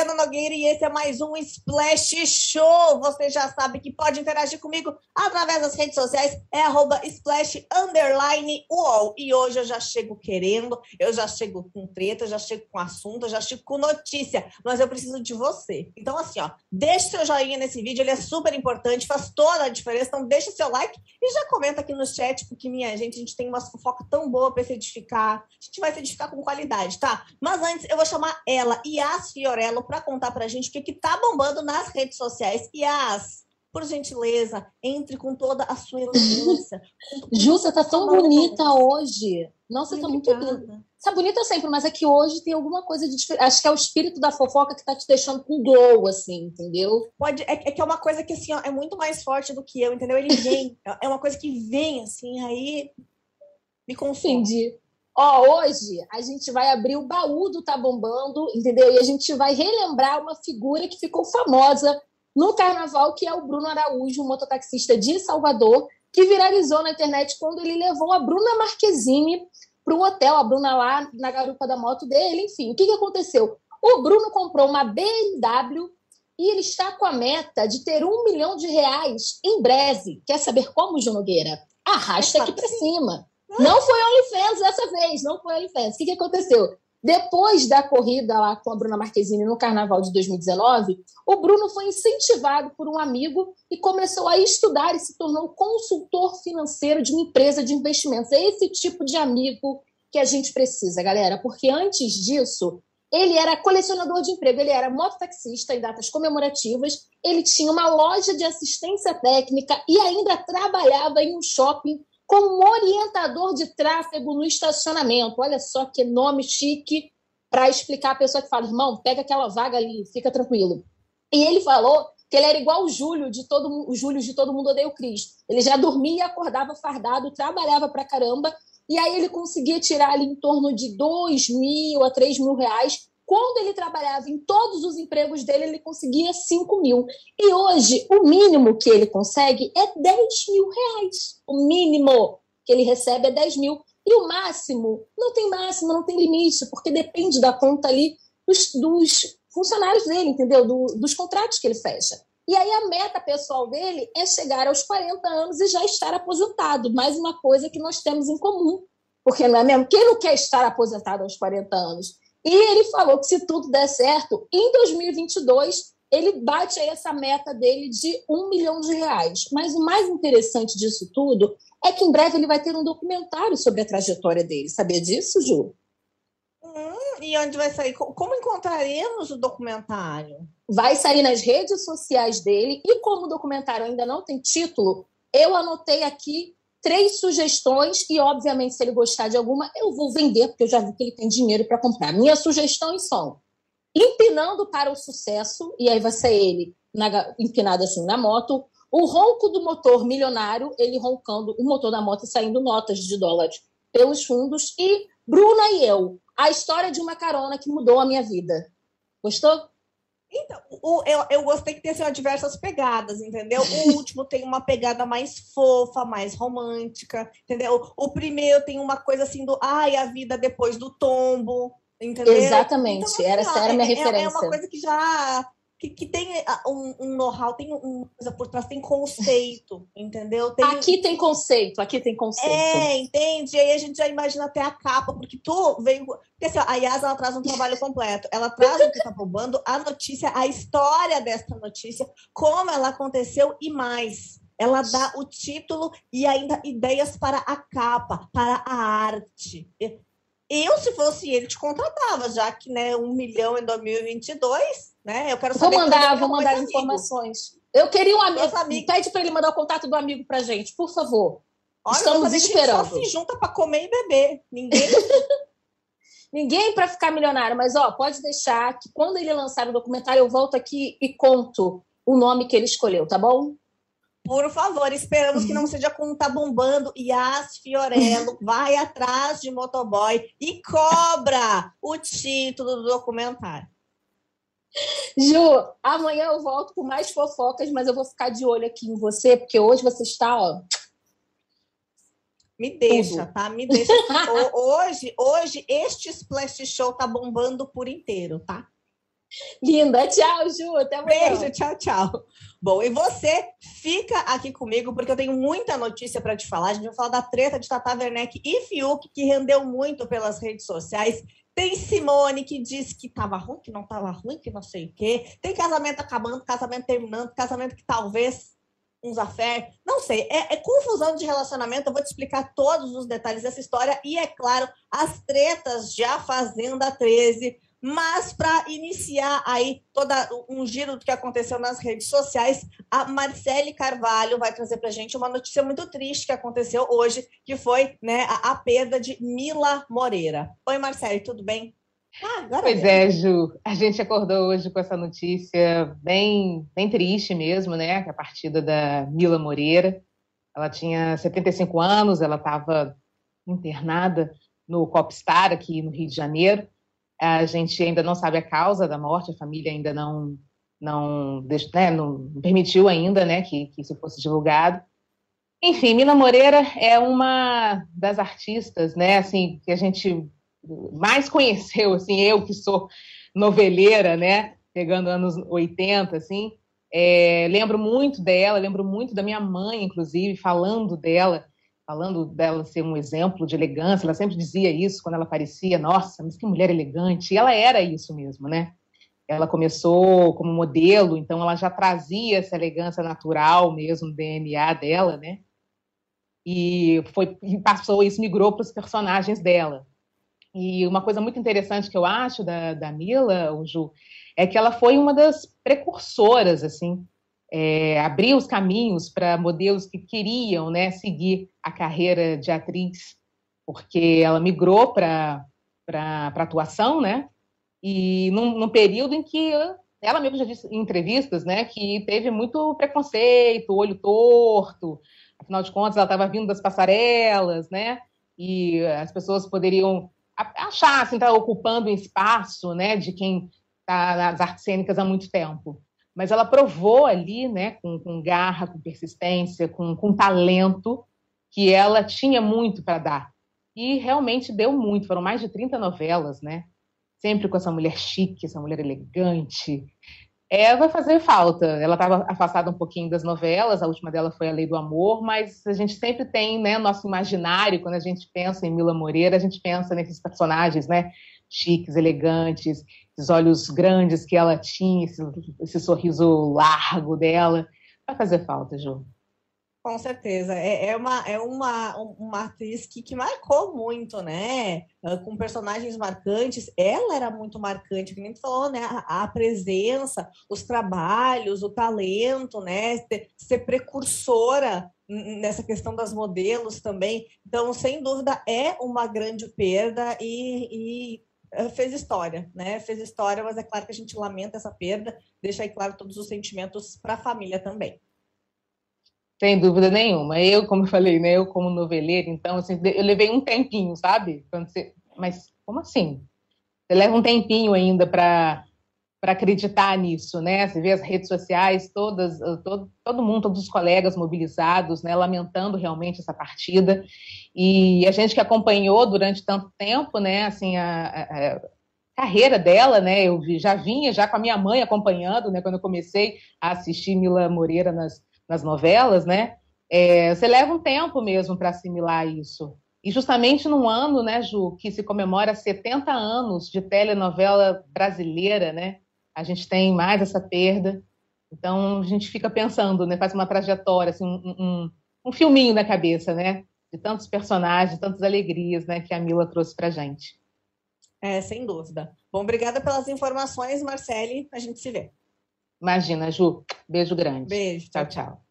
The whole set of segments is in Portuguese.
Juliana Nogueira e esse é mais um Splash Show. Você já sabe que pode interagir comigo através das redes sociais, é arroba splash underline UOL. E hoje eu já chego querendo, eu já chego com treta, eu já chego com assunto, eu já chego com notícia, mas eu preciso de você. Então, assim, ó, deixe seu joinha nesse vídeo, ele é super importante, faz toda a diferença. Então, deixa seu like e já comenta aqui no chat, porque, minha gente, a gente tem uma fofoca tão boa para se edificar. A gente vai se edificar com qualidade, tá? Mas antes, eu vou chamar ela Yas Fiorello para contar para a gente o que está bombando nas redes sociais. Yas, por gentileza, entre com toda a sua elegância. Ju, você tá tão bonita hoje. Nossa, você tá muito linda. Você é bonita sempre, mas é que hoje tem alguma coisa de diferente. Acho que é o espírito da fofoca que tá te deixando com glow, assim, entendeu? Pode, é, é que é uma coisa que, assim, ó, é muito mais forte do que eu, entendeu? Ele vem, é uma coisa que vem, assim, aí me confunde. Entendi. Ó, hoje a gente vai abrir o baú do Tá Bombando, entendeu? E a gente vai relembrar uma figura que ficou famosa no carnaval, que é o Bruno Araújo, um mototaxista de Salvador, que viralizou na internet quando ele levou a Bruna Marquezine para o hotel, a Bruna lá na garupa da moto dele. Enfim, o que, que aconteceu? O Bruno comprou uma BMW e ele está com a meta de ter um milhão de reais em breve. Quer saber como, João Nogueira? Arrasta aqui para cima. Não foi OnlyFans dessa vez, não foi OnlyFans. O que, que aconteceu? Depois da corrida lá com a Bruna Marquezine no Carnaval de 2019, o Bruno foi incentivado por um amigo e começou a estudar e se tornou consultor financeiro de uma empresa de investimentos. É esse tipo de amigo que a gente precisa, galera, porque antes disso, ele era colecionador de emprego, ele era mototaxista em datas comemorativas, ele tinha uma loja de assistência técnica e ainda trabalhava em um shopping como orientador de tráfego no estacionamento. Olha só que nome chique para explicar a pessoa que fala, irmão, pega aquela vaga ali, fica tranquilo. E ele falou que ele era igual o Júlio de todo o Júlio de todo mundo odeia o Cris. Ele já dormia, acordava fardado, trabalhava pra caramba, e aí ele conseguia tirar ali em torno de dois mil a três mil reais quando ele trabalhava em todos os empregos dele, ele conseguia 5 mil. E hoje, o mínimo que ele consegue é 10 mil reais. O mínimo que ele recebe é 10 mil. E o máximo, não tem máximo, não tem limite, porque depende da conta ali dos, dos funcionários dele, entendeu? Do, dos contratos que ele fecha. E aí a meta pessoal dele é chegar aos 40 anos e já estar aposentado. Mais uma coisa que nós temos em comum. Porque não é mesmo? Quem não quer estar aposentado aos 40 anos? E ele falou que se tudo der certo, em 2022 ele bate aí essa meta dele de um milhão de reais. Mas o mais interessante disso tudo é que em breve ele vai ter um documentário sobre a trajetória dele. Sabia disso, Ju? Hum, e onde vai sair? Como encontraremos o documentário? Vai sair nas redes sociais dele. E como o documentário ainda não tem título, eu anotei aqui três sugestões e, obviamente, se ele gostar de alguma, eu vou vender, porque eu já vi que ele tem dinheiro para comprar. Minhas sugestões são empinando para o sucesso, e aí vai ser ele na, empinado assim na moto, o ronco do motor milionário, ele roncando o motor da moto e saindo notas de dólares pelos fundos, e Bruna e eu, a história de uma carona que mudou a minha vida. Gostou? Então, o, eu, eu gostei que tem assim, diversas pegadas, entendeu? O último tem uma pegada mais fofa, mais romântica, entendeu? O primeiro tem uma coisa assim do ai, a vida depois do tombo, entendeu? Exatamente, então, era, essa era a minha é, referência. É, é uma coisa que já que, que tem ah, um, um know-how, tem uma coisa por trás, tem conceito, entendeu? Tem... Aqui tem conceito, aqui tem conceito. É, entende? E aí a gente já imagina até a capa, porque tu veio. Porque assim, a Yas ela traz um trabalho completo. Ela traz o que está bombando, a notícia, a história dessa notícia, como ela aconteceu e mais. Ela dá o título e ainda ideias para a capa, para a arte. Eu, se fosse ele, te contratava, já que né, um milhão em 2022, né? Eu quero saber. Vou mandar, vou mandar informações. Eu queria um amigo. amigo. Pede para ele mandar o contato do amigo para gente, por favor. Olha, Estamos esperando. só se junta para comer e beber. Ninguém. Ninguém para ficar milionário, mas ó, pode deixar que quando ele lançar o documentário eu volto aqui e conto o nome que ele escolheu, tá bom? Por favor, esperamos que não seja como tá bombando. Yas Fiorello vai atrás de motoboy e cobra o título do documentário. Ju, amanhã eu volto com mais fofocas, mas eu vou ficar de olho aqui em você, porque hoje você está, ó. Me deixa, Tudo. tá? Me deixa. hoje, hoje, este Splash Show tá bombando por inteiro, tá? Linda. Tchau, Ju. Até amanhã. Beijo, tchau, tchau. Bom, e você fica aqui comigo, porque eu tenho muita notícia para te falar. A gente vai falar da treta de Tata Werneck e Fiuk, que rendeu muito pelas redes sociais. Tem Simone que disse que estava ruim, que não estava ruim, que não sei o quê. Tem casamento acabando, casamento terminando, casamento que talvez uns afé, não sei, é, é, confusão de relacionamento. Eu vou te explicar todos os detalhes dessa história e, é claro, as tretas de A Fazenda 13. Mas para iniciar aí toda um giro do que aconteceu nas redes sociais, a Marcele Carvalho vai trazer para gente uma notícia muito triste que aconteceu hoje, que foi né, a, a perda de Mila Moreira. Oi, Marcele, tudo bem? Ah, pois é, Ju. A gente acordou hoje com essa notícia bem, bem triste mesmo, né? A partida da Mila Moreira. Ela tinha 75 anos, ela estava internada no Copstar, aqui no Rio de Janeiro. A gente ainda não sabe a causa da morte, a família ainda não não, né, não permitiu ainda né, que, que isso fosse divulgado. Enfim, Mila Moreira é uma das artistas né, assim, que a gente mais conheceu, assim, eu que sou noveleira, né, pegando anos 80, assim, é, lembro muito dela, lembro muito da minha mãe, inclusive, falando dela, falando dela ser um exemplo de elegância, ela sempre dizia isso quando ela aparecia, nossa, mas que mulher elegante, e ela era isso mesmo, né? Ela começou como modelo, então ela já trazia essa elegância natural mesmo, DNA dela, né? E foi e passou isso migrou para os personagens dela. E uma coisa muito interessante que eu acho da, da Mila, o Ju, é que ela foi uma das precursoras, assim, é, abriu os caminhos para modelos que queriam né, seguir a carreira de atriz, porque ela migrou para atuação, né? E num, num, período em que ela mesma já disse em entrevistas, né, que teve muito preconceito, olho torto, afinal de contas ela estava vindo das passarelas, né? E as pessoas poderiam achar, assim, tá ocupando um espaço, né, de quem está nas artes cênicas há muito tempo. Mas ela provou ali, né, com, com garra, com persistência, com, com talento, que ela tinha muito para dar. E realmente deu muito, foram mais de 30 novelas, né? Sempre com essa mulher chique, essa mulher elegante, é, vai fazer falta. Ela estava afastada um pouquinho das novelas, a última dela foi A Lei do Amor, mas a gente sempre tem, né, nosso imaginário, quando a gente pensa em Mila Moreira, a gente pensa nesses personagens, né, chiques, elegantes, esses olhos grandes que ela tinha, esse, esse sorriso largo dela. Vai fazer falta, Ju. Com certeza. É, é, uma, é uma, uma atriz que, que marcou muito, né? Ah, com personagens marcantes. Ela era muito marcante, que nem tu falou, né? A, a presença, os trabalhos, o talento, né? Ser, ser precursora nessa questão das modelos também. Então, sem dúvida, é uma grande perda e, e fez história, né? Fez história, mas é claro que a gente lamenta essa perda, deixa aí claro todos os sentimentos para a família também. Sem dúvida nenhuma. Eu, como eu falei, né, eu como noveleira, então, assim, eu levei um tempinho, sabe? Você... Mas como assim? Você leva um tempinho ainda para para acreditar nisso, né? Você vê as redes sociais, todas, todo, todo mundo, todos os colegas mobilizados, né? Lamentando realmente essa partida. E a gente que acompanhou durante tanto tempo, né? Assim, a, a, a carreira dela, né? Eu já vinha já com a minha mãe acompanhando, né? Quando eu comecei a assistir Mila Moreira nas, nas novelas, né? É, você leva um tempo mesmo para assimilar isso. E justamente num ano, né, Ju, que se comemora 70 anos de telenovela brasileira, né? A gente tem mais essa perda. Então a gente fica pensando, né? Faz uma trajetória, assim, um, um, um filminho na cabeça, né? De tantos personagens, de tantas alegrias, né? Que a Mila trouxe para gente. É, sem dúvida. Bom, obrigada pelas informações, Marcele. A gente se vê. Imagina, Ju. Beijo grande. Beijo. Tchau, tchau.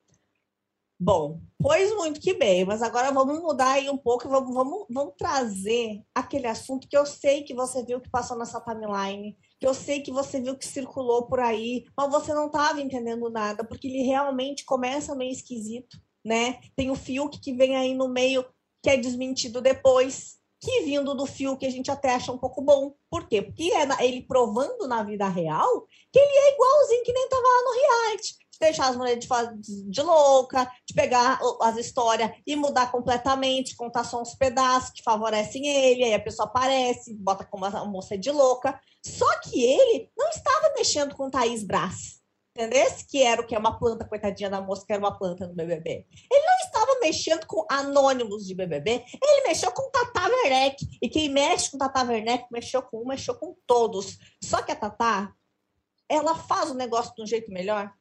Bom, pois muito que bem, mas agora vamos mudar aí um pouco e vamos, vamos, vamos trazer aquele assunto que eu sei que você viu que passou nessa timeline, que eu sei que você viu que circulou por aí, mas você não estava entendendo nada, porque ele realmente começa meio esquisito, né? Tem o Fiuk que vem aí no meio, que é desmentido depois, que vindo do fio que a gente até acha um pouco bom. Por quê? Porque é ele provando na vida real que ele é igualzinho que nem estava lá no reality. De deixar as mulheres de, de louca, de pegar as histórias e mudar completamente, contar só uns pedaços que favorecem ele, aí a pessoa aparece, bota como uma moça de louca. Só que ele não estava mexendo com Thaís Brás entendesse? Que era o que é uma planta, coitadinha da moça, que era uma planta no BBB. Ele não estava mexendo com anônimos de BBB, ele mexeu com Tata Werneck. E quem mexe com Tata Werneck, mexeu com um, mexeu com todos. Só que a Tata, ela faz o negócio de um jeito melhor,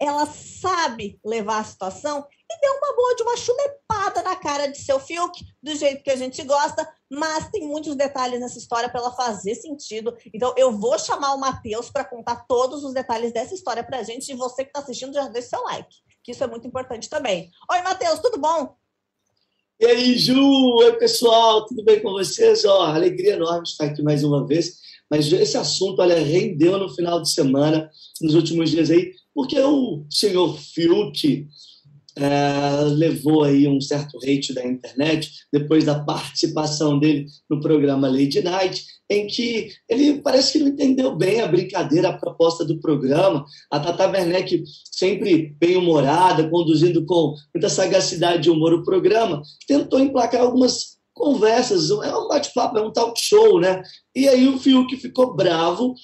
ela sabe levar a situação e deu uma boa de uma chulepada na cara de seu Fiuk, do jeito que a gente gosta, mas tem muitos detalhes nessa história para ela fazer sentido. Então eu vou chamar o Matheus para contar todos os detalhes dessa história para a gente, e você que está assistindo já deixa seu like, que isso é muito importante também. Oi, Matheus, tudo bom? E aí, Ju? Oi, pessoal, tudo bem com vocês? Ó, alegria enorme estar aqui mais uma vez. Mas esse assunto, olha, rendeu no final de semana, nos últimos dias aí, porque o senhor Fiuk é, levou aí um certo hate da internet depois da participação dele no programa Lady Night, em que ele parece que não entendeu bem a brincadeira, a proposta do programa. A Tata Werneck, sempre bem-humorada, conduzindo com muita sagacidade e humor o programa, tentou emplacar algumas conversas, é um bate-papo, é um talk show, né? E aí o Fiuk ficou bravo.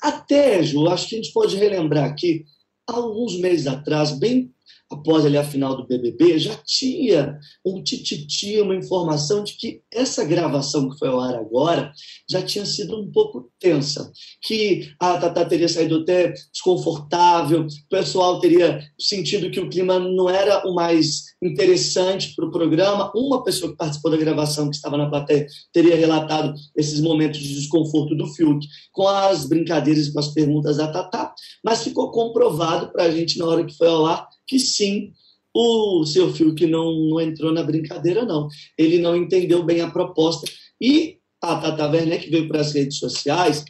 Até, Ju, acho que a gente pode relembrar aqui, alguns meses atrás, bem após ali a final do BBB, já tinha um tititi, uma informação de que essa gravação que foi ao ar agora já tinha sido um pouco tensa, que a Tata teria saído até desconfortável, o pessoal teria sentido que o clima não era o mais interessante para o programa. Uma pessoa que participou da gravação, que estava na plateia, teria relatado esses momentos de desconforto do Fiuk com as brincadeiras e com as perguntas da Tata, mas ficou comprovado para a gente na hora que foi ao ar que sim, o seu Fiuk não, não entrou na brincadeira, não. Ele não entendeu bem a proposta. E a Tata Werneck veio para as redes sociais,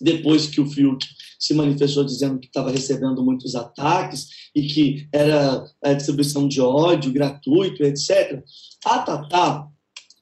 depois que o Fiuk se manifestou dizendo que estava recebendo muitos ataques e que era a distribuição de ódio gratuito, etc. A Tata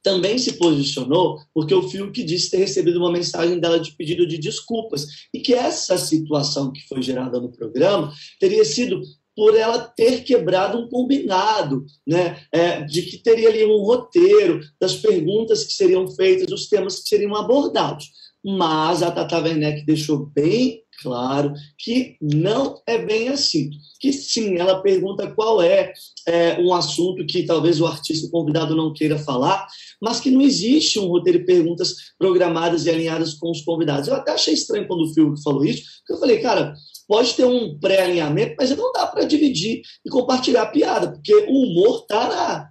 também se posicionou porque o Fiuk disse ter recebido uma mensagem dela de pedido de desculpas e que essa situação que foi gerada no programa teria sido por ela ter quebrado um combinado, né? É, de que teria ali um roteiro das perguntas que seriam feitas, dos temas que seriam abordados. Mas a Tata Werneck deixou bem claro que não é bem assim. Que sim, ela pergunta qual é, é um assunto que talvez o artista convidado não queira falar, mas que não existe um roteiro de perguntas programadas e alinhadas com os convidados. Eu até achei estranho quando o Fiuk falou isso, porque eu falei, cara, pode ter um pré-alinhamento, mas não dá para dividir e compartilhar a piada, porque o humor está na,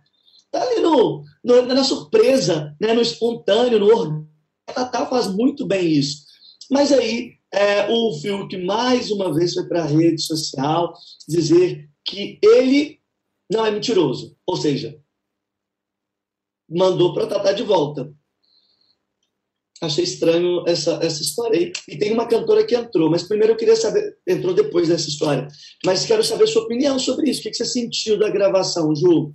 tá ali no, no, na surpresa, né, no espontâneo, no orgânico. A Tatá faz muito bem isso. Mas aí é, o Fiuk mais uma vez foi para a rede social dizer que ele não é mentiroso. Ou seja, mandou para Tatá de volta achei estranho essa, essa história. E tem uma cantora que entrou, mas primeiro eu queria saber, entrou depois dessa história, mas quero saber sua opinião sobre isso. O que você sentiu da gravação, Ju?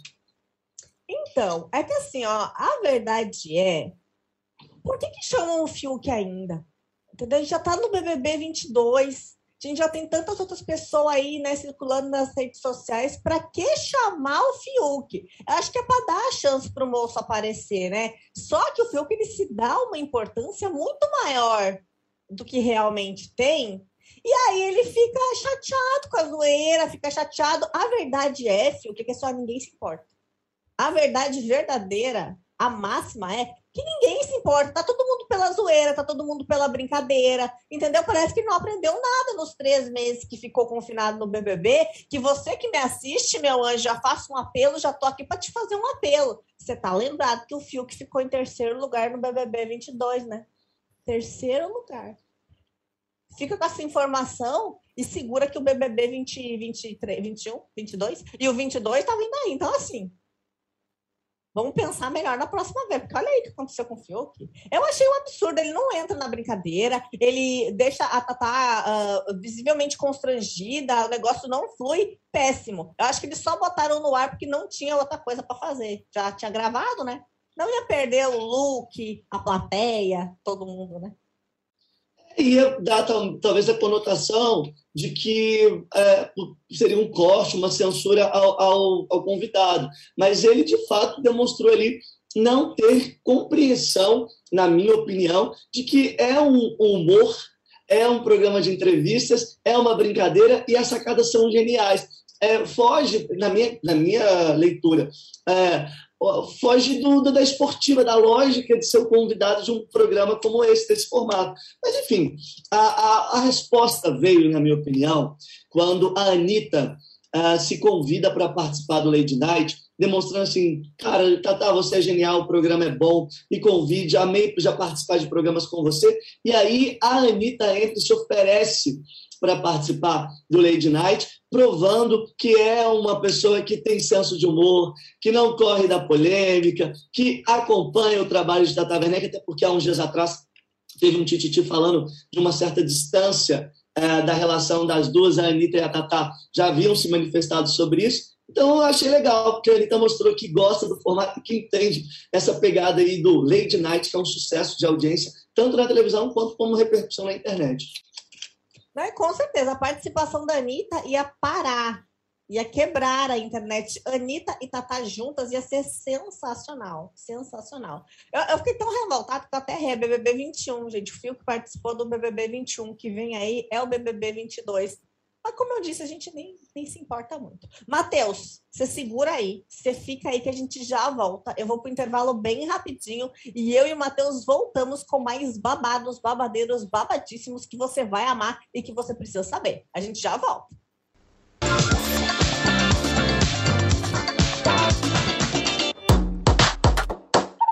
Então, é que assim, ó, a verdade é, por que, que chamam o Fiuk ainda? Entendeu? A gente já tá no BBB 22, a gente já tem tantas outras pessoas aí, né, circulando nas redes sociais. Para que chamar o Fiuk? Eu acho que é para dar a chance para o moço aparecer, né? Só que o Fiuk ele se dá uma importância muito maior do que realmente tem. E aí ele fica chateado com a zoeira, fica chateado. A verdade é, Fiuk, que só ninguém se importa. A verdade verdadeira, a máxima é que ninguém se importa, tá todo mundo pela zoeira, tá todo mundo pela brincadeira, entendeu? Parece que não aprendeu nada nos três meses que ficou confinado no BBB, que você que me assiste, meu anjo, já faço um apelo, já tô aqui para te fazer um apelo. Você tá lembrado que o Fiuk ficou em terceiro lugar no BBB 22, né? Terceiro lugar. Fica com essa informação e segura que o BBB 20, 23, 21, 22 e o 22 tá vindo aí. Então, assim, Vamos pensar melhor na próxima vez, porque olha aí o que aconteceu com o Fiuk. Eu achei um absurdo, ele não entra na brincadeira, ele deixa a Tatá uh, visivelmente constrangida, o negócio não flui, péssimo. Eu acho que eles só botaram no ar porque não tinha outra coisa para fazer. Já tinha gravado, né? Não ia perder o look, a plateia, todo mundo, né? Ia dar talvez a conotação de que é, seria um corte, uma censura ao, ao, ao convidado. Mas ele, de fato, demonstrou ali não ter compreensão, na minha opinião, de que é um humor, é um programa de entrevistas, é uma brincadeira e as sacadas são geniais. É, foge, na minha, na minha leitura, é, foge do, da esportiva, da lógica de ser o convidado de um programa como esse, desse formato. Mas, enfim, a, a, a resposta veio, na minha opinião, quando a Anitta uh, se convida para participar do Lady Night, demonstrando assim, cara, Tata, você é genial, o programa é bom, me convide, amei já participar de programas com você. E aí a Anitta entra e se oferece para participar do Lady Night, provando que é uma pessoa que tem senso de humor, que não corre da polêmica, que acompanha o trabalho de Tata Werneck, até porque há uns dias atrás teve um tititi falando de uma certa distância é, da relação das duas, a Anitta e a Tata já haviam se manifestado sobre isso. Então eu achei legal, porque a Anitta mostrou que gosta do formato e que entende essa pegada aí do Lady Night, que é um sucesso de audiência, tanto na televisão quanto como repercussão na internet. Né? Com certeza, a participação da Anitta ia parar, ia quebrar a internet. Anitta e Tatá juntas ia ser sensacional, sensacional. Eu, eu fiquei tão revoltada que até errei, BBB 21, gente. O Fio que participou do BBB 21, que vem aí, é o BBB 22. Mas, como eu disse, a gente nem, nem se importa muito. Matheus, você segura aí, você fica aí que a gente já volta. Eu vou para o intervalo bem rapidinho e eu e o Matheus voltamos com mais babados, babadeiros, babadíssimos que você vai amar e que você precisa saber. A gente já volta.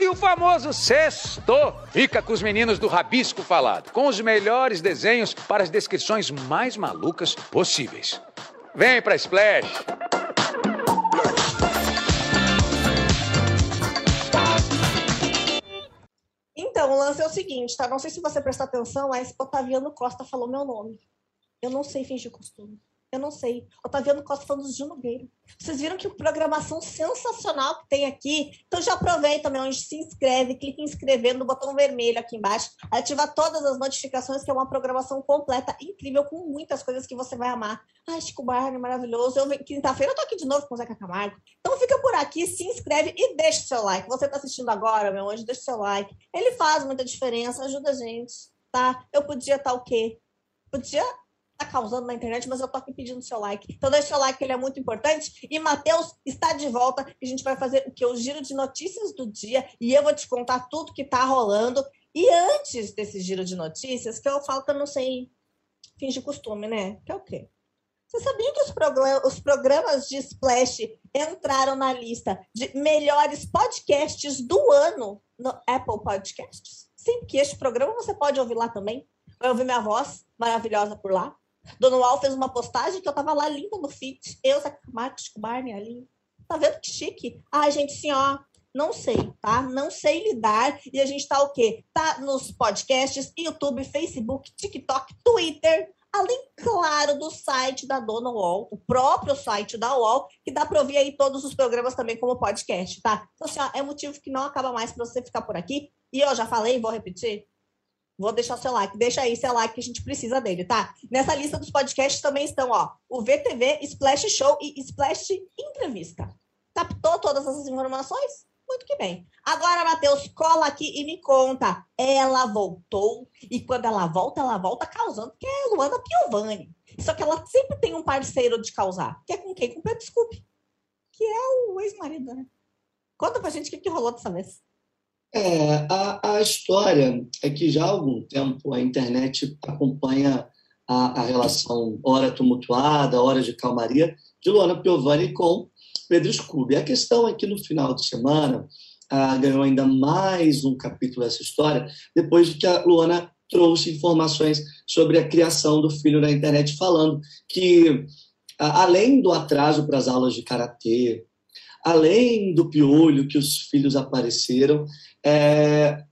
E o famoso sexto fica com os meninos do Rabisco Falado, com os melhores desenhos para as descrições mais malucas possíveis. Vem pra Splash! Então, o lance é o seguinte, tá? Não sei se você prestou atenção, mas Otaviano Costa falou meu nome. Eu não sei fingir costume. Eu não sei. Otaviano Costa falando do Gil Nogueira. Vocês viram que programação sensacional que tem aqui. Então já aproveita, meu anjo, se inscreve, clica em inscrever no botão vermelho aqui embaixo. Ativa todas as notificações, que é uma programação completa, incrível, com muitas coisas que você vai amar. Ai, Chico Barney, maravilhoso. Quinta-feira eu tô aqui de novo com o Zeca Camargo. Então fica por aqui, se inscreve e deixa o seu like. Você tá assistindo agora, meu anjo, deixa o seu like. Ele faz muita diferença, ajuda a gente, tá? Eu podia estar tá o quê? Podia tá causando na internet, mas eu tô aqui pedindo seu like. Então deixa o like, ele é muito importante. E Matheus está de volta e a gente vai fazer o que? O giro de notícias do dia e eu vou te contar tudo que tá rolando. E antes desse giro de notícias, que eu falo que eu não sei fingir costume, né? Que é o quê? Você sabia que os, os programas de Splash entraram na lista de melhores podcasts do ano no Apple Podcasts? Sim, que este programa você pode ouvir lá também. Vai ouvir minha voz maravilhosa por lá. Dona Ual fez uma postagem que eu tava lá linda no feed. Eu, Marcos, Barney ali. Tá vendo que chique? Ai, gente, assim, ó, não sei, tá? Não sei lidar. E a gente tá o quê? Tá nos podcasts, YouTube, Facebook, TikTok, Twitter. Além, claro, do site da Dona UOL, o próprio site da UOL, que dá para ouvir aí todos os programas também como podcast, tá? Então, assim, ó, é motivo que não acaba mais para você ficar por aqui. E eu já falei, vou repetir, Vou deixar seu like. Deixa aí seu like que a gente precisa dele, tá? Nessa lista dos podcasts também estão, ó, o VTV, Splash Show e Splash Entrevista. Captou todas essas informações? Muito que bem. Agora, Matheus, cola aqui e me conta. Ela voltou e quando ela volta, ela volta causando, que é Luana Piovani. Só que ela sempre tem um parceiro de causar, que é com quem? Com o Pedro Scooby, que é o ex-marido, né? Conta pra gente o que, que rolou dessa vez. É, a, a história é que já há algum tempo a internet acompanha a, a relação hora tumultuada, hora de calmaria, de Luana Piovani com Pedro Scooby. A questão é que no final de semana ah, ganhou ainda mais um capítulo dessa história, depois de que a Luana trouxe informações sobre a criação do filho na internet, falando que, ah, além do atraso para as aulas de karatê, além do piolho que os filhos apareceram, é,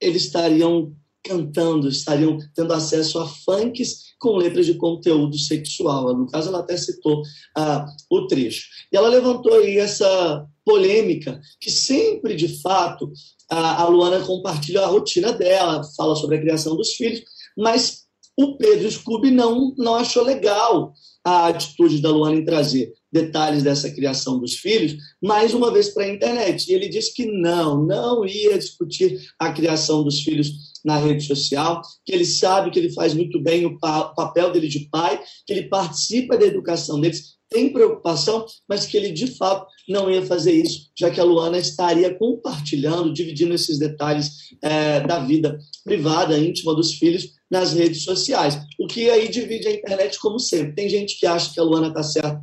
eles estariam cantando, estariam tendo acesso a funks com letras de conteúdo sexual. No caso, ela até citou ah, o trecho. E ela levantou aí essa polêmica que sempre, de fato, a, a Luana compartilha a rotina dela, fala sobre a criação dos filhos, mas o Pedro Scooby não, não achou legal a atitude da Luana em trazer detalhes dessa criação dos filhos, mais uma vez para a internet. E ele disse que não, não ia discutir a criação dos filhos na rede social, que ele sabe que ele faz muito bem o, pa papel dele de pai, que ele participa da educação deles, tem preocupação, mas que ele de fato não ia fazer isso, já que a Luana estaria compartilhando, dividindo esses detalhes é, da vida privada, íntima dos filhos nas redes sociais. O que aí divide a internet, como sempre. Tem gente que acha que a Luana está certa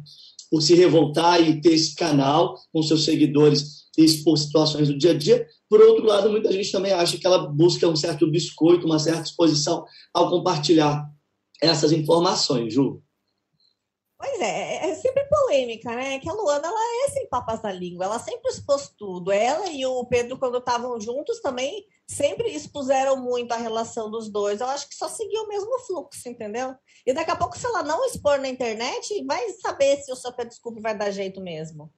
por se revoltar e ter esse canal com seus seguidores e expor situações do dia a dia. Por outro lado, muita gente também acha que ela busca um certo biscoito, uma certa exposição ao compartilhar essas informações, Ju. Pois é, é, é sempre polêmica, né? Que a Luana, ela é sem papas na língua, ela sempre expôs tudo. Ela e o Pedro, quando estavam juntos, também sempre expuseram muito a relação dos dois. Eu acho que só seguiu o mesmo fluxo, entendeu? E daqui a pouco, se ela não expor na internet, vai saber se o seu Pedro Scooby vai dar jeito mesmo.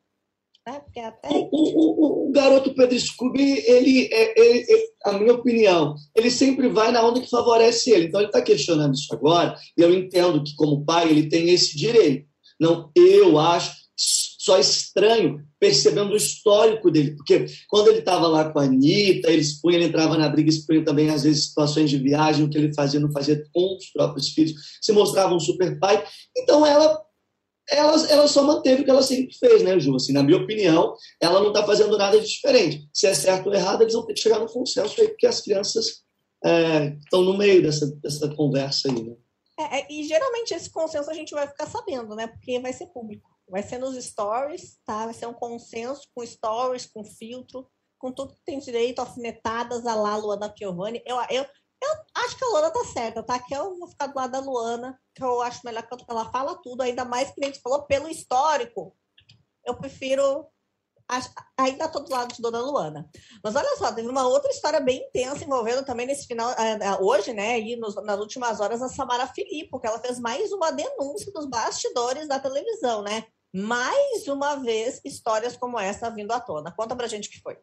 Né? Porque até... o, o, o, garoto Pedro Scooby, ele, é, ele, é, a minha opinião, ele sempre vai na onda que favorece ele. Então, ele está questionando isso agora, e eu entendo que, como pai, ele tem esse direito. Não, eu acho só estranho percebendo o histórico dele, porque quando ele estava lá com a Anitta, ele expunha, ele entrava na briga, expunha também, às vezes, situações de viagem, o que ele fazia, não fazia com os próprios filhos, se mostrava um super pai. Então, ela ela, ela só manteve o que ela sempre fez, né, Ju? Assim, na minha opinião, ela não está fazendo nada de diferente. Se é certo ou errado, eles vão ter que chegar no consenso aí, porque as crianças é, estão no meio dessa, dessa conversa aí, né? É, é, e geralmente esse consenso a gente vai ficar sabendo, né? Porque vai ser público. Vai ser nos stories, tá? Vai ser um consenso com stories, com filtro, com tudo que tem direito, alfinetadas, a lá Luana Piovani. Eu, eu, eu acho que a Luana tá certa, tá? Que eu vou ficar do lado da Luana, que eu acho melhor que ela fala tudo, ainda mais que a gente falou pelo histórico. Eu prefiro. Ainda tô do lado de Dona Luana. Mas olha só, teve uma outra história bem intensa envolvendo também nesse final, hoje, né? E nos, nas últimas horas, a Samara Filipe, porque ela fez mais uma denúncia dos bastidores da televisão, né? Mais uma vez, histórias como essa vindo à tona. Conta pra gente o que foi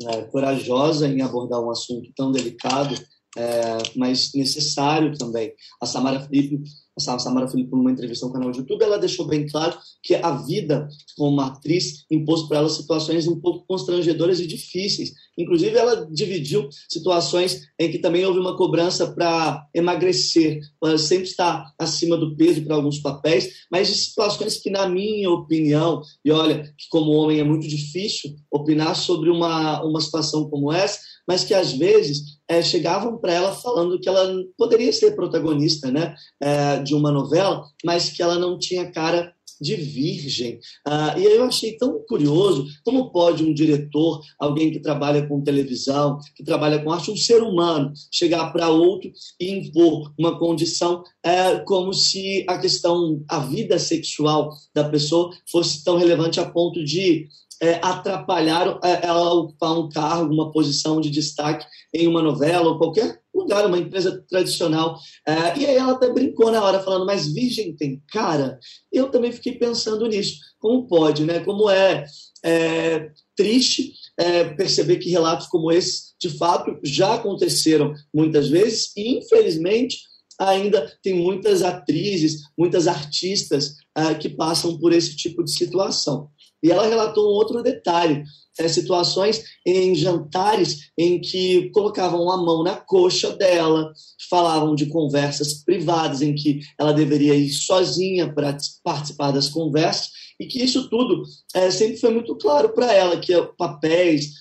é, corajosa em abordar um assunto tão delicado, é, mas necessário também. A Samara Felipe a Samara Felipe, numa entrevista no canal de YouTube, ela deixou bem claro que a vida como atriz impôs para ela situações um pouco constrangedoras e difíceis. Inclusive, ela dividiu situações em que também houve uma cobrança para emagrecer, ela sempre está acima do peso para alguns papéis, mas de situações que, na minha opinião, e olha, que como homem é muito difícil opinar sobre uma, uma situação como essa, mas que às vezes é, chegavam para ela falando que ela poderia ser protagonista né, é, de uma novela, mas que ela não tinha cara de virgem. Ah, e eu achei tão curioso como pode um diretor, alguém que trabalha com televisão, que trabalha com arte, um ser humano, chegar para outro e impor uma condição é, como se a questão, a vida sexual da pessoa fosse tão relevante a ponto de é, atrapalhar é, ela ocupar um cargo, uma posição de destaque em uma novela ou qualquer lugar, uma empresa tradicional. É, e aí ela até brincou na hora, falando, mas virgem tem cara? Eu também fiquei pensando nisso. Como pode, né? Como é, é triste é, perceber que relatos como esse, de fato, já aconteceram muitas vezes e, infelizmente, ainda tem muitas atrizes, muitas artistas uh, que passam por esse tipo de situação. E ela relatou um outro detalhe: é, situações em jantares em que colocavam a mão na coxa dela, falavam de conversas privadas em que ela deveria ir sozinha para participar das conversas, e que isso tudo é, sempre foi muito claro para ela, que papéis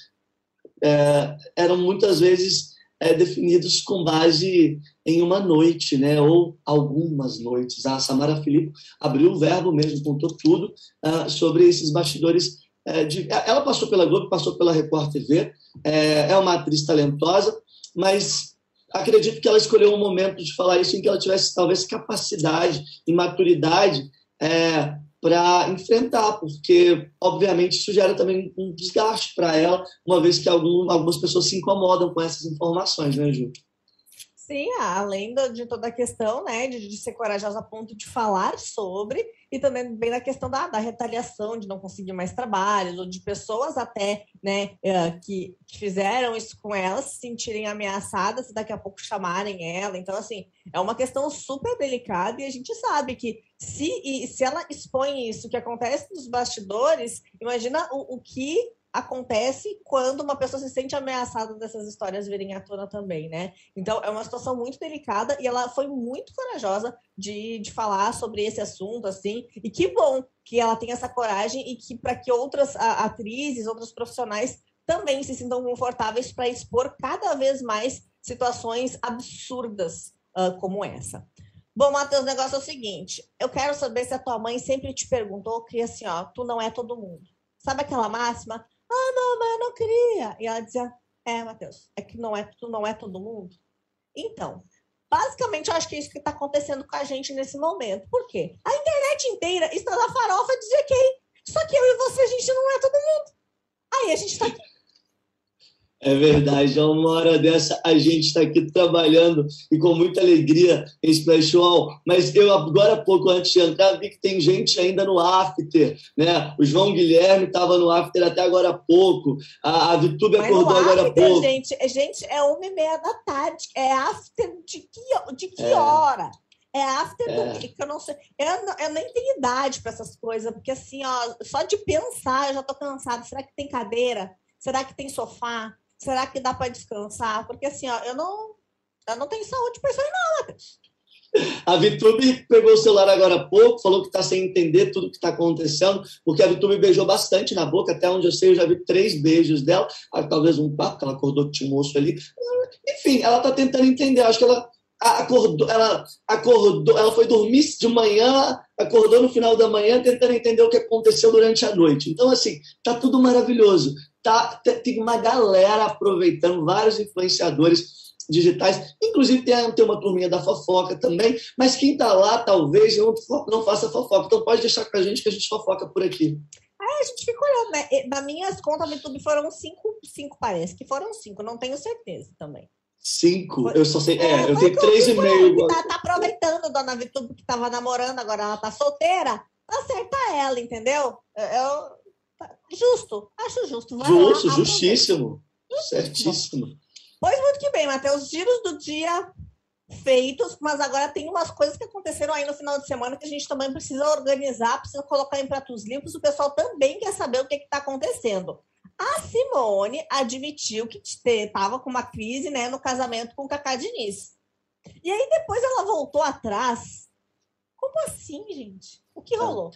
é, eram muitas vezes é, definidos com base em uma noite, né, ou algumas noites. A Samara Filipe abriu o verbo mesmo, contou tudo uh, sobre esses bastidores. Uh, de... Ela passou pela Globo, passou pela Record TV, é, é uma atriz talentosa, mas acredito que ela escolheu um momento de falar isso em que ela tivesse talvez capacidade e maturidade é, para enfrentar, porque obviamente isso gera também um desgaste para ela, uma vez que algum, algumas pessoas se incomodam com essas informações, né, Ju? Sim, além de toda a questão, né, de, de, ser corajosa a ponto de falar sobre, e também bem na questão da, da retaliação, de não conseguir mais trabalhos, ou de pessoas até, né, que, que, fizeram isso com ela se sentirem ameaçadas e daqui a pouco chamarem ela. Então, assim, é uma questão super delicada e a gente sabe que se, se ela expõe isso que acontece nos bastidores, imagina o, o que acontece quando uma pessoa se sente ameaçada dessas histórias virem à tona também, né? Então é uma situação muito delicada e ela foi muito corajosa de, de falar sobre esse assunto, assim, e que bom que ela tem essa coragem e que para que outras a, atrizes, outros profissionais também se sintam confortáveis para expor cada vez mais situações absurdas uh, como essa. Bom, Matheus, o negócio é o seguinte: eu quero saber se a tua mãe sempre te perguntou que assim, ó, tu não é todo mundo. Sabe aquela máxima? Ah, não, mas eu não queria. E ela dizia: É, Matheus, é que não é, tu não é todo mundo. Então, basicamente, eu acho que é isso que está acontecendo com a gente nesse momento. Por quê? A internet inteira está na farofa de GK. Só que eu e você, a gente não é todo mundo. Aí a gente está aqui é verdade, a uma hora dessa a gente está aqui trabalhando e com muita alegria em Splash Wall, mas eu agora há pouco antes de entrar vi que tem gente ainda no after, né? O João Guilherme estava no after até agora há pouco, a, a Vitube acordou agora há pouco. Gente, gente, é uma e meia da tarde, é after de que, de que é. hora? É after é. do que eu não sei. Eu, eu nem tenho idade para essas coisas, porque assim, ó, só de pensar eu já tô cansada. Será que tem cadeira? Será que tem sofá? Será que dá para descansar? Porque assim, ó, eu não, eu não tenho saúde para isso aí, não, Matheus. A Vitube pegou o celular agora há pouco, falou que está sem entender tudo que está acontecendo, porque a Vitube beijou bastante na boca, até onde eu sei, eu já vi três beijos dela, ah, talvez um que ela acordou tinha um moço ali. Enfim, ela está tentando entender, acho que ela acordou, ela acordou, ela foi dormir de manhã, acordou no final da manhã, tentando entender o que aconteceu durante a noite. Então, assim, tá tudo maravilhoso tá, tem uma galera aproveitando, vários influenciadores digitais, inclusive tem, tem uma turminha da fofoca também, mas quem está lá talvez não, não faça fofoca, então pode deixar com a gente que a gente fofoca por aqui. Ah, a gente fica olhando, né? Na minhas contas no YouTube foram cinco, cinco parece, que foram cinco, não tenho certeza também. Cinco? Eu só sei. É, é eu tenho três e meio. Tá, tá aproveitando, dona Vitube, que tava namorando, agora ela tá solteira. Acerta ela, entendeu? Eu, Justo, acho justo. Vai justo, lá, justíssimo. Certíssimo. Pois muito que bem, Matheus. Giros do dia feitos, mas agora tem umas coisas que aconteceram aí no final de semana que a gente também precisa organizar, precisa colocar em pratos limpos. O pessoal também quer saber o que está acontecendo. A Simone admitiu que estava com uma crise né, no casamento com o Cacá Diniz. E aí depois ela voltou atrás. Como assim, gente? O que rolou?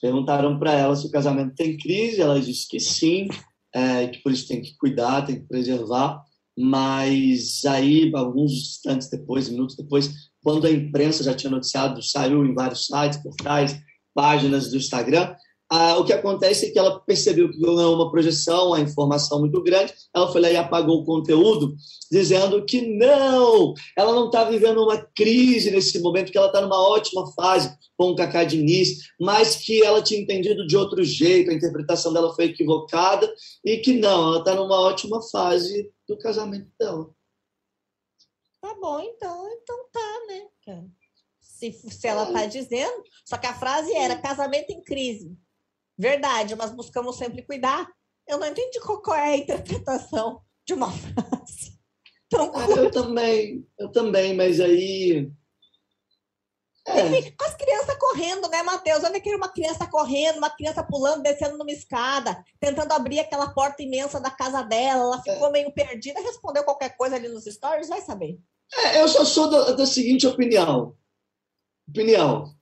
Perguntaram para ela se o casamento tem crise, ela disse que sim, é, que por isso tem que cuidar, tem que preservar. Mas aí, alguns instantes depois, minutos depois, quando a imprensa já tinha noticiado, saiu em vários sites, portais, páginas do Instagram, ah, o que acontece é que ela percebeu que ganhou uma projeção, a informação muito grande, ela foi lá e apagou o conteúdo, dizendo que não, ela não está vivendo uma crise nesse momento, que ela está numa ótima fase com o Cacá Diniz, mas que ela tinha entendido de outro jeito, a interpretação dela foi equivocada, e que não, ela está numa ótima fase do casamento dela. Tá bom, então, então tá, né? Se, se ela está dizendo, só que a frase era casamento em crise. Verdade, mas buscamos sempre cuidar. Eu não entendi qual é a interpretação de uma frase. Tão Ah, eu também, eu também, mas aí. É. As crianças correndo, né, Matheus? Olha que uma criança correndo, uma criança pulando, descendo numa escada, tentando abrir aquela porta imensa da casa dela. Ela ficou é. meio perdida, respondeu qualquer coisa ali nos stories, vai saber. É, eu só sou da, da seguinte opinião. Opinião.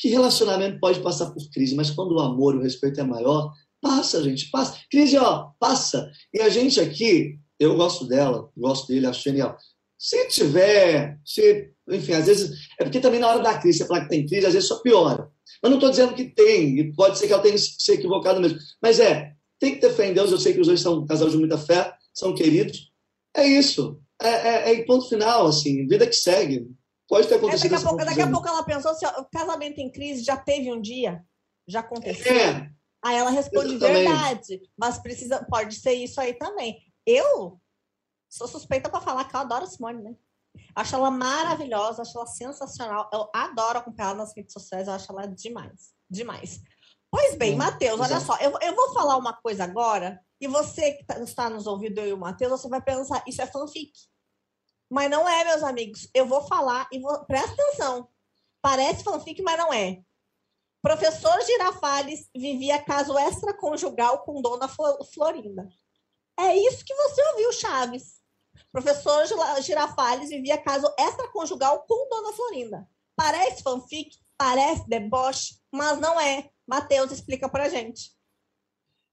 Que relacionamento pode passar por crise, mas quando o amor e o respeito é maior, passa, gente, passa. Crise, ó, passa. E a gente aqui, eu gosto dela, gosto dele, acho genial. Se tiver, se, enfim, às vezes, é porque também na hora da crise, você fala que tem crise, às vezes só piora. Eu não estou dizendo que tem, e pode ser que ela tenha se equivocado mesmo. Mas é, tem que fé em Deus, eu sei que os dois são um casal de muita fé, são queridos. É isso. É, é, é ponto final, assim, vida que segue. Pode ter acontecido. É, daqui, a pouco, daqui a pouco ela pensou se o casamento em crise já teve um dia, já aconteceu. É. Aí ela responde verdade, mas precisa, pode ser isso aí também. Eu sou suspeita para falar que eu adoro Simone, né? Acho ela maravilhosa, acho ela sensacional. Eu adoro acompanhar ela nas redes sociais, eu acho ela demais. Demais. Pois bem, Matheus, olha só, eu, eu vou falar uma coisa agora, e você que tá, está nos ouvindo, eu e o Matheus, você vai pensar, isso é fanfic. Mas não é, meus amigos. Eu vou falar e vou... presta atenção. Parece fanfic, mas não é. Professor Girafales vivia caso extraconjugal com Dona Florinda. É isso que você ouviu, Chaves. Professor Girafales vivia caso extraconjugal com Dona Florinda. Parece fanfic, parece deboche, mas não é. Matheus explica pra gente.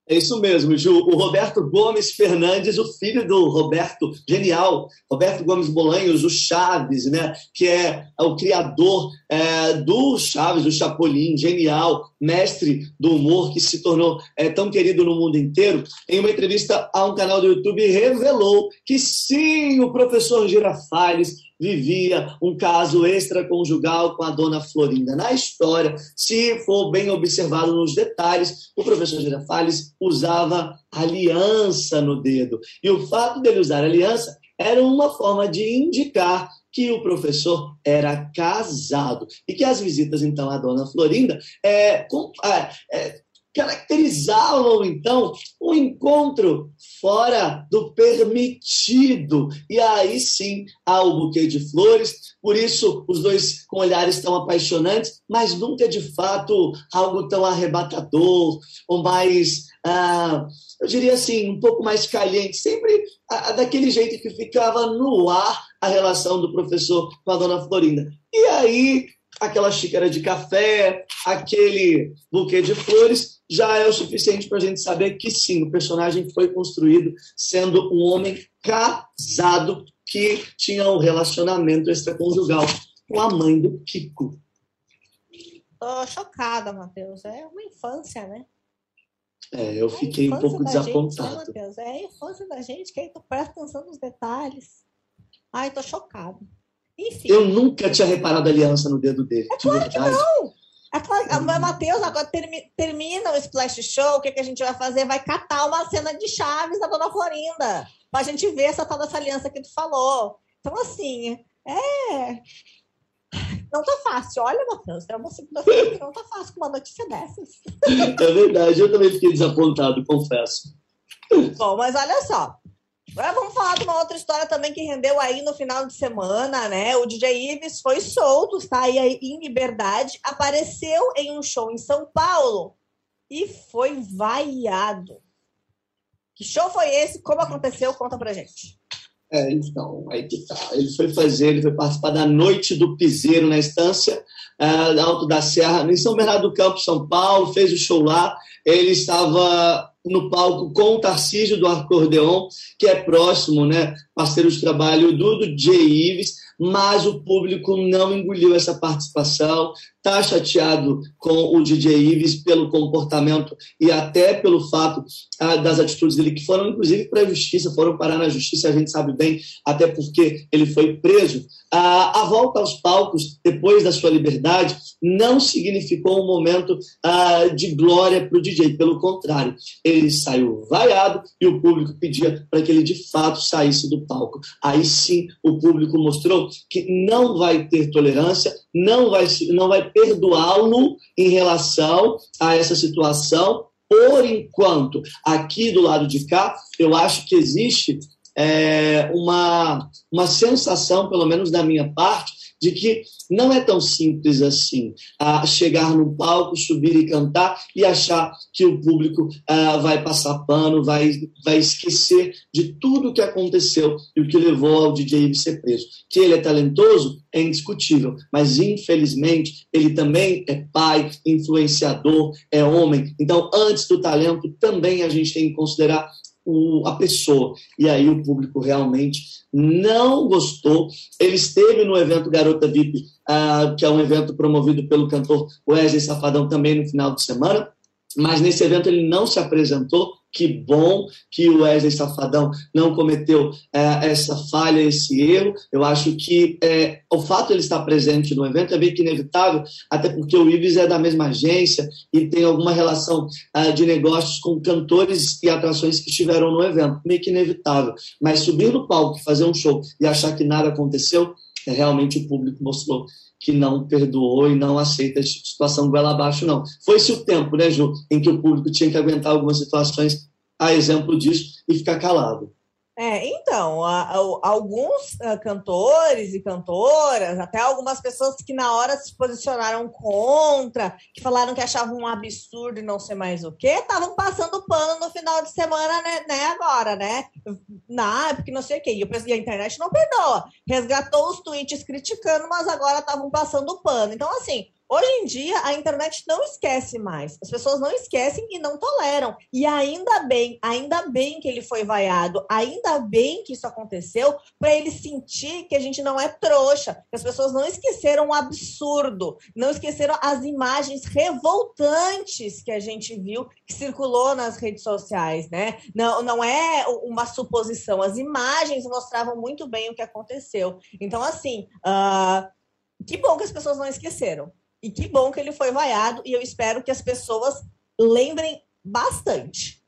É isso mesmo, Ju. O Roberto Gomes Fernandes, o filho do Roberto, genial, Roberto Gomes Bolanhos, o Chaves, né? que é o criador é, do Chaves, do Chapolin, genial, mestre do humor, que se tornou é, tão querido no mundo inteiro, em uma entrevista a um canal do YouTube, revelou que sim, o professor Girafales vivia um caso extraconjugal com a dona Florinda. Na história, se for bem observado nos detalhes, o professor Girafales usava aliança no dedo. E o fato dele usar aliança era uma forma de indicar que o professor era casado e que as visitas, então, à dona Florinda é, é, é caracterizavam então o um encontro fora do permitido. E aí sim há o buquê de flores, por isso os dois com olhares tão apaixonantes, mas nunca de fato algo tão arrebatador ou mais. Ah, eu diria assim, um pouco mais caliente, sempre ah, daquele jeito que ficava no ar a relação do professor com a dona Florinda. E aí, aquela xícara de café, aquele buquê de flores, já é o suficiente para a gente saber que sim, o personagem foi construído sendo um homem casado que tinha um relacionamento extraconjugal com a mãe do Kiko. Tô chocada, Matheus. É uma infância, né? É, eu fiquei é um pouco desapontado. Gente, né, é a infância da gente, que aí tu presta atenção nos detalhes. Ai, tô chocado. Enfim. Eu nunca tinha reparado a aliança no dedo dele. É claro que não! A Matheus agora termi, termina o Splash Show, o que, que a gente vai fazer? Vai catar uma cena de Chaves da Dona Florinda, pra gente ver essa tal dessa aliança que tu falou. Então, assim, é... Não tá fácil. Olha, Matheus, é uma segunda-feira que não tá fácil com uma notícia dessas. É verdade, eu também fiquei desapontado, confesso. Bom, mas olha só. Agora vamos falar de uma outra história também que rendeu aí no final de semana, né? O DJ Ives foi solto, está aí em liberdade, apareceu em um show em São Paulo e foi vaiado. Que show foi esse? Como aconteceu? Conta pra gente. É, então, aí que tá. Ele foi fazer, ele foi participar da Noite do Piseiro na estância uh, Alto da Serra, em São Bernardo do Campo, São Paulo, fez o show lá. Ele estava no palco com o Tarcísio do Acordeon, que é próximo, né, parceiro de trabalho do, do Jay Ives, mas o público não engoliu essa participação, está chateado com o DJ Ives pelo comportamento e até pelo fato ah, das atitudes dele, que foram inclusive para a justiça, foram parar na justiça, a gente sabe bem, até porque ele foi preso. Ah, a volta aos palcos, depois da sua liberdade, não significou um momento ah, de glória para o DJ, pelo contrário, ele saiu vaiado e o público pedia para que ele de fato saísse do palco. Aí sim o público mostrou que não vai ter tolerância, não vai, não vai perdoá-lo em relação a essa situação. Por enquanto, aqui do lado de cá, eu acho que existe é, uma, uma sensação, pelo menos da minha parte, de que não é tão simples assim a chegar no palco, subir e cantar e achar que o público uh, vai passar pano, vai, vai esquecer de tudo o que aconteceu e o que levou ao DJ Ives ser preso. Que ele é talentoso é indiscutível, mas infelizmente ele também é pai, influenciador, é homem. Então, antes do talento, também a gente tem que considerar o, a pessoa. E aí o público realmente não gostou. Ele esteve no evento Garota VIP, uh, que é um evento promovido pelo cantor Wesley Safadão também no final de semana, mas nesse evento ele não se apresentou que bom que o Wesley Safadão não cometeu é, essa falha, esse erro. Eu acho que é, o fato de ele estar presente no evento é meio que inevitável, até porque o Ives é da mesma agência e tem alguma relação é, de negócios com cantores e atrações que estiveram no evento. Meio que inevitável. Mas subir no palco, fazer um show e achar que nada aconteceu, realmente o público mostrou que não perdoou e não aceita essa situação goela abaixo, não. Foi-se o tempo, né, Ju, em que o público tinha que aguentar algumas situações a exemplo disso e ficar calado. É, então, a, a, alguns a, ah, cantores e cantoras, até algumas pessoas que na hora se posicionaram contra, que falaram que achavam um absurdo e não sei mais o que, estavam passando pano no final de semana, né, né agora, né? Na porque não sei o quê. E, e a internet não perdoa. Resgatou os tweets criticando, mas agora estavam passando pano. Então, assim, Hoje em dia, a internet não esquece mais. As pessoas não esquecem e não toleram. E ainda bem, ainda bem que ele foi vaiado, ainda bem que isso aconteceu, para ele sentir que a gente não é trouxa, que as pessoas não esqueceram o absurdo, não esqueceram as imagens revoltantes que a gente viu que circulou nas redes sociais, né? Não, não é uma suposição, as imagens mostravam muito bem o que aconteceu. Então, assim, uh, que bom que as pessoas não esqueceram. E que bom que ele foi vaiado, e eu espero que as pessoas lembrem bastante,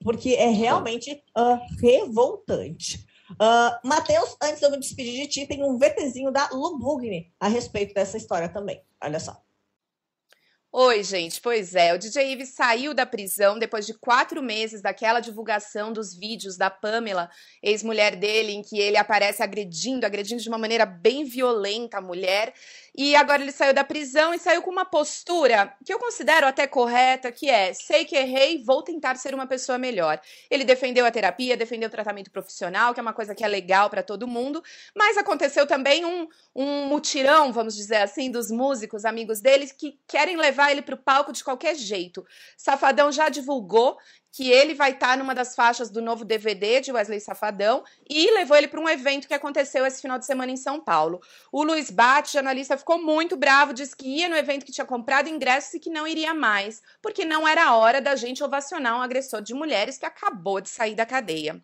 porque é realmente uh, revoltante. Uh, Matheus, antes de eu me despedir de ti, tem um VTzinho da Lubugni a respeito dessa história também. Olha só. Oi, gente. Pois é, o DJ Ives saiu da prisão depois de quatro meses daquela divulgação dos vídeos da Pamela, ex-mulher dele, em que ele aparece agredindo, agredindo de uma maneira bem violenta a mulher. E agora ele saiu da prisão e saiu com uma postura que eu considero até correta, que é: sei que errei, vou tentar ser uma pessoa melhor. Ele defendeu a terapia, defendeu o tratamento profissional, que é uma coisa que é legal para todo mundo, mas aconteceu também um, um mutirão, vamos dizer assim, dos músicos, amigos dele, que querem levar ele para o palco de qualquer jeito. Safadão já divulgou que ele vai estar tá numa das faixas do novo DVD de Wesley Safadão e levou ele para um evento que aconteceu esse final de semana em São Paulo. O Luiz Bate, jornalista, ficou muito bravo, disse que ia no evento que tinha comprado ingressos e que não iria mais, porque não era hora da gente ovacionar um agressor de mulheres que acabou de sair da cadeia.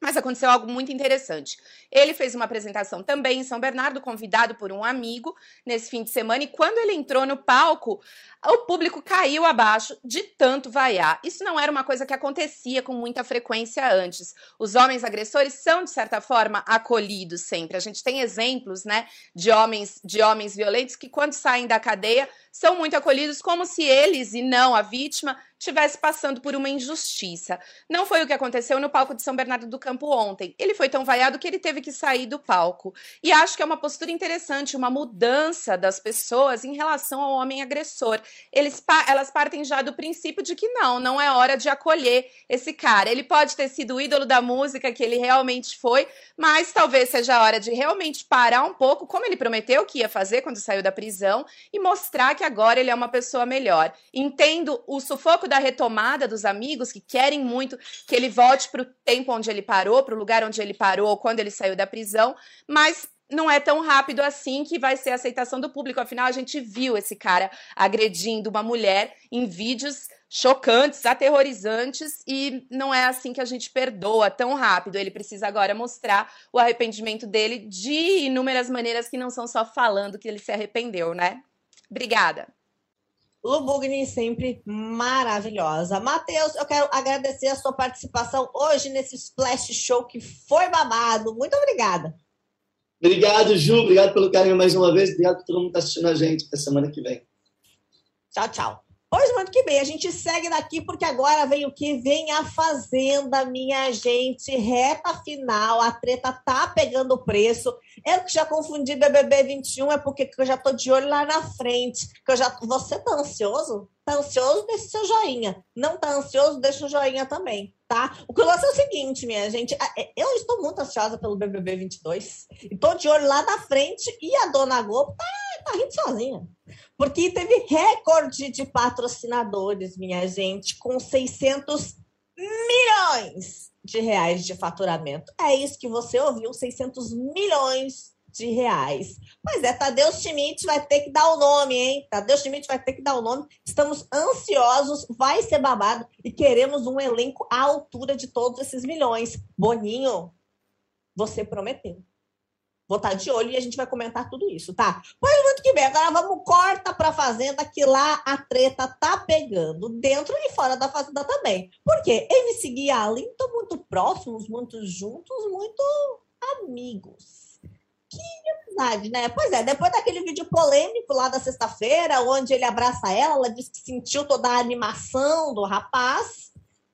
Mas aconteceu algo muito interessante. Ele fez uma apresentação também em São Bernardo, convidado por um amigo nesse fim de semana, e quando ele entrou no palco, o público caiu abaixo de tanto vaiar. Isso não era uma coisa que acontecia com muita frequência antes. Os homens agressores são, de certa forma, acolhidos sempre. A gente tem exemplos, né, de homens, de homens violentos que, quando saem da cadeia, são muito acolhidos como se eles e não a vítima estivesse passando por uma injustiça. Não foi o que aconteceu no palco de São Bernardo do Campo ontem. Ele foi tão vaiado que ele teve que sair do palco. E acho que é uma postura interessante, uma mudança das pessoas em relação ao homem agressor. Eles, elas partem já do princípio de que não, não é hora de acolher esse cara. Ele pode ter sido o ídolo da música que ele realmente foi, mas talvez seja a hora de realmente parar um pouco, como ele prometeu que ia fazer quando saiu da prisão, e mostrar que agora ele é uma pessoa melhor. Entendo o sufoco da retomada dos amigos que querem muito que ele volte para o tempo onde ele parou, para o lugar onde ele parou quando ele saiu da prisão, mas não é tão rápido assim que vai ser a aceitação do público. Afinal, a gente viu esse cara agredindo uma mulher em vídeos chocantes, aterrorizantes, e não é assim que a gente perdoa tão rápido. Ele precisa agora mostrar o arrependimento dele de inúmeras maneiras que não são só falando que ele se arrependeu, né? Obrigada. Lubugni sempre maravilhosa. Matheus, eu quero agradecer a sua participação hoje nesse Splash Show que foi babado. Muito obrigada. Obrigado, Ju. Obrigado pelo carinho mais uma vez. Obrigado por todo mundo que está assistindo a gente. Até semana que vem. Tchau, tchau. Pois muito que bem, a gente segue daqui porque agora vem o que? Vem a Fazenda, minha gente, reta final, a treta tá pegando preço. Eu que já confundi BBB 21 é porque eu já tô de olho lá na frente, que eu já Você tá ansioso? Tá ansioso? Deixa o seu joinha. Não tá ansioso? Deixa o joinha também, tá? O que eu gosto é o seguinte, minha gente, é, eu estou muito ansiosa pelo BBB 22 e tô de olho lá na frente e a Dona Globo tá, tá rindo sozinha porque teve recorde de patrocinadores, minha gente, com 600 milhões de reais de faturamento. É isso que você ouviu, 600 milhões de reais. Pois é, Tadeu Schmidt vai ter que dar o nome, hein? Tadeu Schmidt vai ter que dar o nome. Estamos ansiosos, vai ser babado e queremos um elenco à altura de todos esses milhões. Boninho, você prometeu vou estar de olho e a gente vai comentar tudo isso, tá? Pois muito que bem, agora vamos corta para a fazenda que lá a treta tá pegando, dentro e fora da fazenda também. Porque MC Gui e Allen estão muito próximos, muito juntos, muito amigos. Que amizade, né? Pois é, depois daquele vídeo polêmico lá da sexta-feira, onde ele abraça ela, ela disse que sentiu toda a animação do rapaz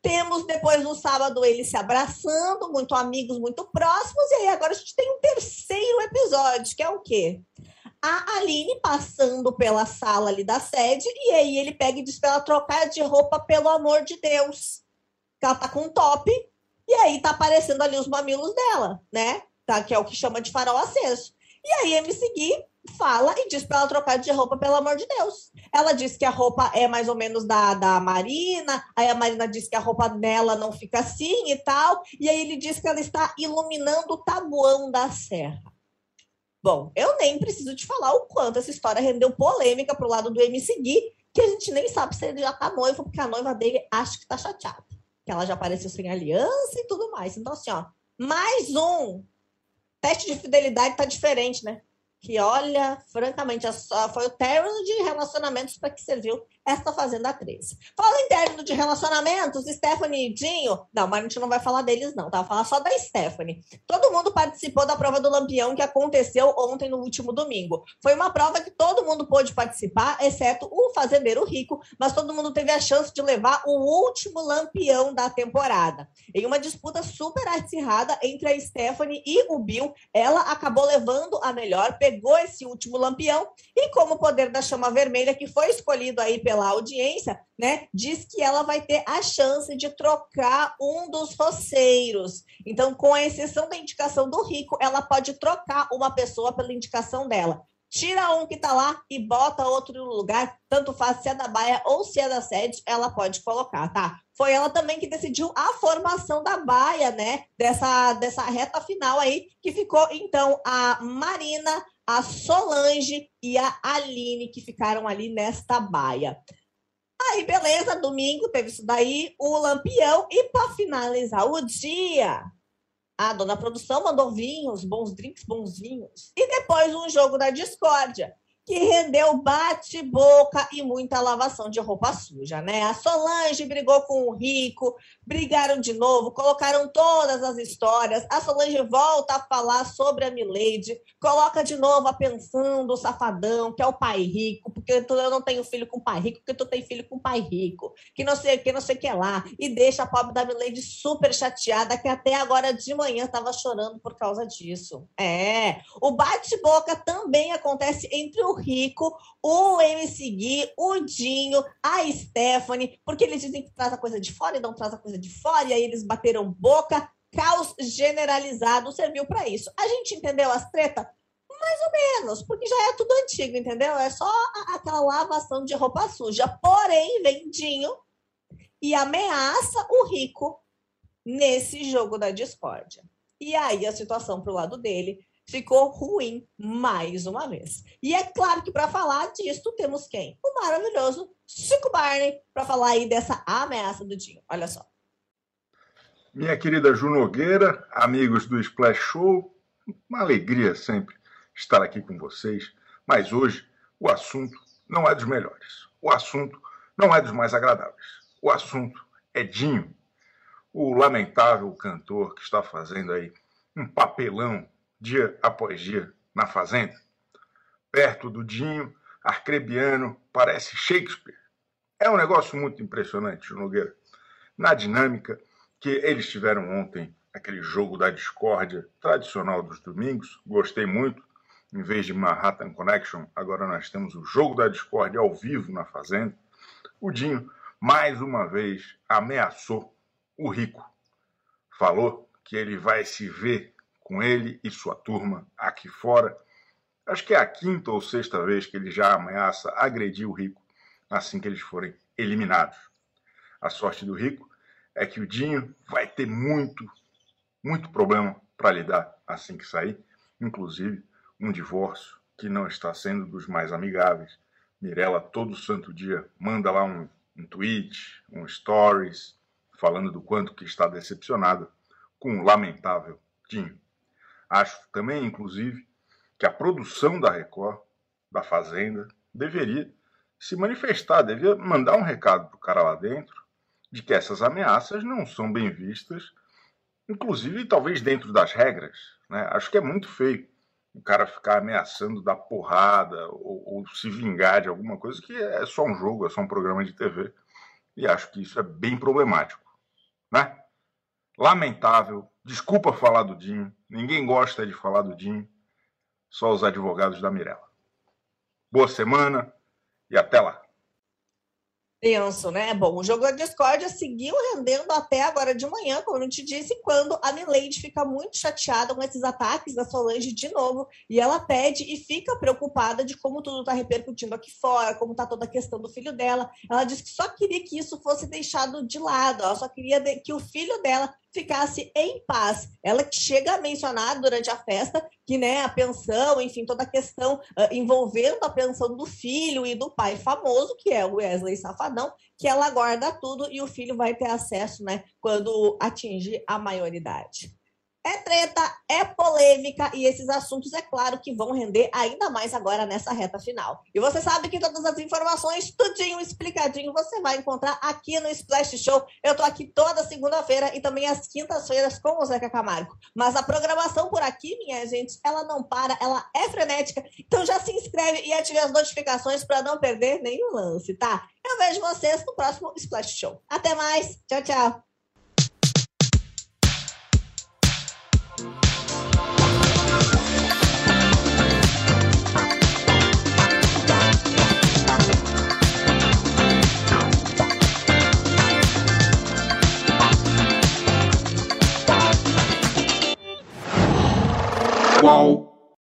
temos depois no sábado eles se abraçando, muito amigos, muito próximos, e aí agora a gente tem um terceiro episódio, que é o quê? A Aline passando pela sala ali da sede, e aí ele pega e diz para ela trocar de roupa, pelo amor de Deus. Que ela tá com um top, e aí tá aparecendo ali os mamilos dela, né? Tá, que é o que chama de farol aceso. E aí MC Gui fala e diz para ela trocar de roupa, pelo amor de Deus. Ela diz que a roupa é mais ou menos da, da Marina, aí a Marina diz que a roupa dela não fica assim e tal, e aí ele diz que ela está iluminando o tabuão da serra. Bom, eu nem preciso te falar o quanto essa história rendeu polêmica pro lado do MC Gui, que a gente nem sabe se ele já tá noivo, porque a noiva dele acha que tá chateada. Que ela já apareceu sem aliança e tudo mais. Então, assim, ó, mais um. Teste de fidelidade tá diferente, né? Que, olha, francamente, foi o término de relacionamentos para que serviu esta Fazenda 13. Fala em término de relacionamentos, Stephanie e Dinho. Não, mas a gente não vai falar deles, não, tá? Falar só da Stephanie. Todo mundo participou da prova do Lampião que aconteceu ontem, no último domingo. Foi uma prova que todo mundo pôde participar, exceto o fazendeiro rico, mas todo mundo teve a chance de levar o último Lampião da temporada. Em uma disputa super acirrada entre a Stephanie e o Bill, ela acabou levando a melhor, pegou esse último Lampião e, como o poder da chama vermelha, que foi escolhido aí pela audiência, né, diz que ela vai ter a chance de trocar um dos roceiros. Então, com a exceção da indicação do rico, ela pode trocar uma pessoa pela indicação dela. Tira um que está lá e bota outro no lugar, tanto faz se é da Baia ou se é da sede, ela pode colocar, tá? Foi ela também que decidiu a formação da Baia, né? Dessa, dessa reta final aí, que ficou então a Marina, a Solange e a Aline, que ficaram ali nesta baia. Aí, beleza, domingo teve isso daí, o Lampião, e para finalizar o dia, a dona produção mandou vinhos, bons drinks, bons vinhos, e depois um jogo da discórdia que rendeu bate-boca e muita lavação de roupa suja, né? A Solange brigou com o Rico, brigaram de novo, colocaram todas as histórias. A Solange volta a falar sobre a Milady, coloca de novo a pensão do safadão, que é o pai rico, porque eu não tenho filho com pai rico, porque tu tem filho com pai rico, que não sei o que, não sei o que lá, e deixa a pobre da Milady super chateada, que até agora de manhã estava chorando por causa disso. É, o bate-boca também acontece entre o Rico, o MC Gui, o Dinho, a Stephanie, porque eles dizem que traz a coisa de fora e não traz a coisa de fora, e aí eles bateram boca, caos generalizado serviu para isso. A gente entendeu as tretas? Mais ou menos, porque já é tudo antigo, entendeu? É só aquela lavação de roupa suja. Porém, vem Dinho e ameaça o Rico nesse jogo da discórdia. E aí a situação pro lado dele ficou ruim mais uma vez. E é claro que para falar disso temos quem? O maravilhoso Chico Barney para falar aí dessa ameaça do Dinho. Olha só. Minha querida Ju Nogueira, amigos do Splash Show, uma alegria sempre estar aqui com vocês, mas hoje o assunto não é dos melhores. O assunto não é dos mais agradáveis. O assunto é Dinho, o lamentável cantor que está fazendo aí um papelão dia após dia na fazenda. Perto do Dinho, Arcrebiano parece Shakespeare. É um negócio muito impressionante, Nogueira. Na dinâmica que eles tiveram ontem, aquele jogo da discórdia tradicional dos domingos, gostei muito. Em vez de Manhattan Connection, agora nós temos o jogo da discórdia ao vivo na Fazenda. O Dinho, mais uma vez, ameaçou o Rico. Falou que ele vai se ver com ele e sua turma aqui fora. Acho que é a quinta ou sexta vez que ele já ameaça agredir o Rico assim que eles forem eliminados. A sorte do Rico é que o Dinho vai ter muito, muito problema para lidar assim que sair, inclusive um divórcio que não está sendo dos mais amigáveis. Mirella todo santo dia manda lá um, um tweet, um stories, falando do quanto que está decepcionada com o lamentável Dinho. Acho também, inclusive, que a produção da Record, da Fazenda, deveria se manifestar, deveria mandar um recado para o cara lá dentro de que essas ameaças não são bem vistas, inclusive talvez dentro das regras. Né? Acho que é muito feio o cara ficar ameaçando dar porrada ou, ou, se vingar de alguma coisa que é só um jogo, é só um programa de TV. E acho que isso é bem problemático. Né? Lamentável. Desculpa falar do Dinho. Ninguém gosta de falar do Dinho. Só os advogados da Mirella. Boa semana e até lá. Tenso, né? Bom, o jogo da discórdia seguiu rendendo até agora de manhã, como a gente disse, quando a Mileide fica muito chateada com esses ataques da Solange de novo, e ela pede e fica preocupada de como tudo está repercutindo aqui fora, como está toda a questão do filho dela. Ela diz que só queria que isso fosse deixado de lado, ela só queria que o filho dela ficasse em paz. Ela chega a mencionar durante a festa que né, a pensão, enfim, toda a questão uh, envolvendo a pensão do filho e do pai famoso, que é o Wesley Safadão, que ela guarda tudo e o filho vai ter acesso né, quando atingir a maioridade. É treta, é polêmica e esses assuntos, é claro, que vão render ainda mais agora nessa reta final. E você sabe que todas as informações, tudinho explicadinho, você vai encontrar aqui no Splash Show. Eu tô aqui toda segunda-feira e também às quintas-feiras com o Zeca Camargo. Mas a programação por aqui, minha gente, ela não para, ela é frenética. Então já se inscreve e ative as notificações para não perder nenhum lance, tá? Eu vejo vocês no próximo Splash Show. Até mais. Tchau, tchau. Whoa.